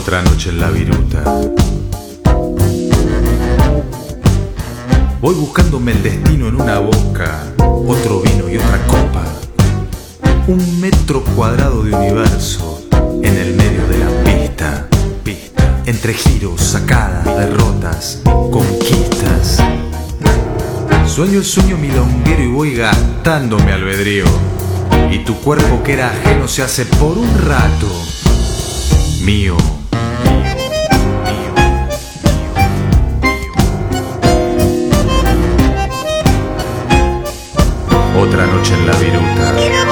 Otra noche en la viruta. Voy buscándome el destino en una boca, otro vino y otra copa. Un metro cuadrado de universo en el medio de la pista. Pista. Entre giros, sacadas, derrotas, conquistas. Sueño el sueño milonguero y voy gastándome albedrío. Y tu cuerpo que era ajeno se hace por un rato mío. Otra noche en la viruta.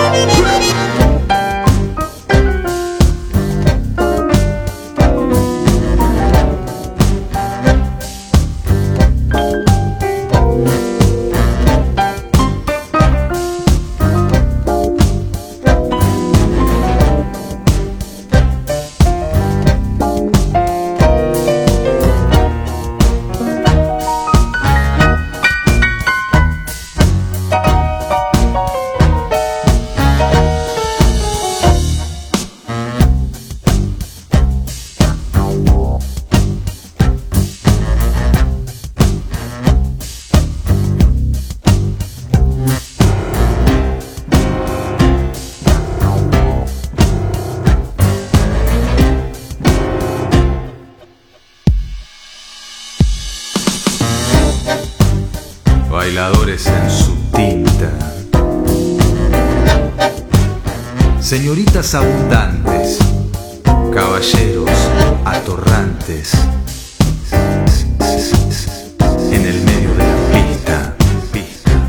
Bailadores en su tinta. Señoritas abundantes. Caballeros atorrantes. En el medio de la pista.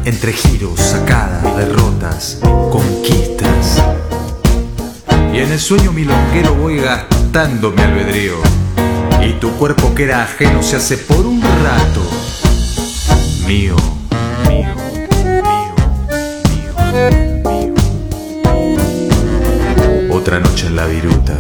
Entre giros, sacadas, derrotas, conquistas. Y en el sueño milonguero voy gastando mi albedrío. Y tu cuerpo que era ajeno se hace por un rato mío, Otra noche en la viruta.